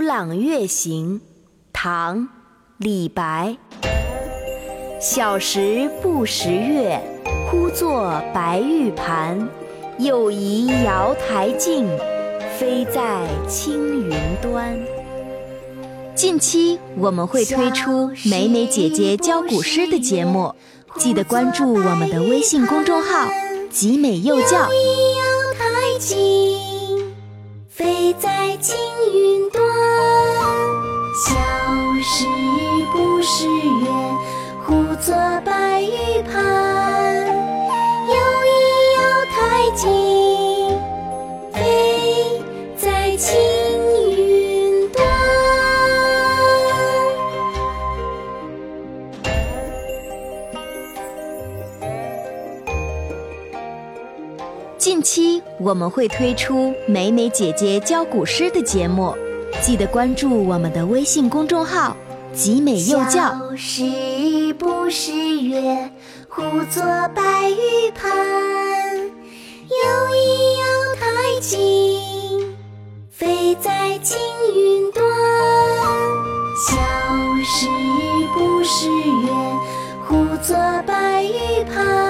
朗月行》唐·李白。小时不识月，呼作白玉盘。又疑瑶台镜，飞在青云端。近期我们会推出美美姐姐教古诗的节目，记得关注我们的微信公众号“集美幼教”。飞在青云端。小时不识月，呼作白近期我们会推出美美姐姐教古诗的节目，记得关注我们的微信公众号“集美幼教小时不识月，呼作白玉盘。又疑瑶台镜，飞在青云端。小时不识月，呼作白玉盘。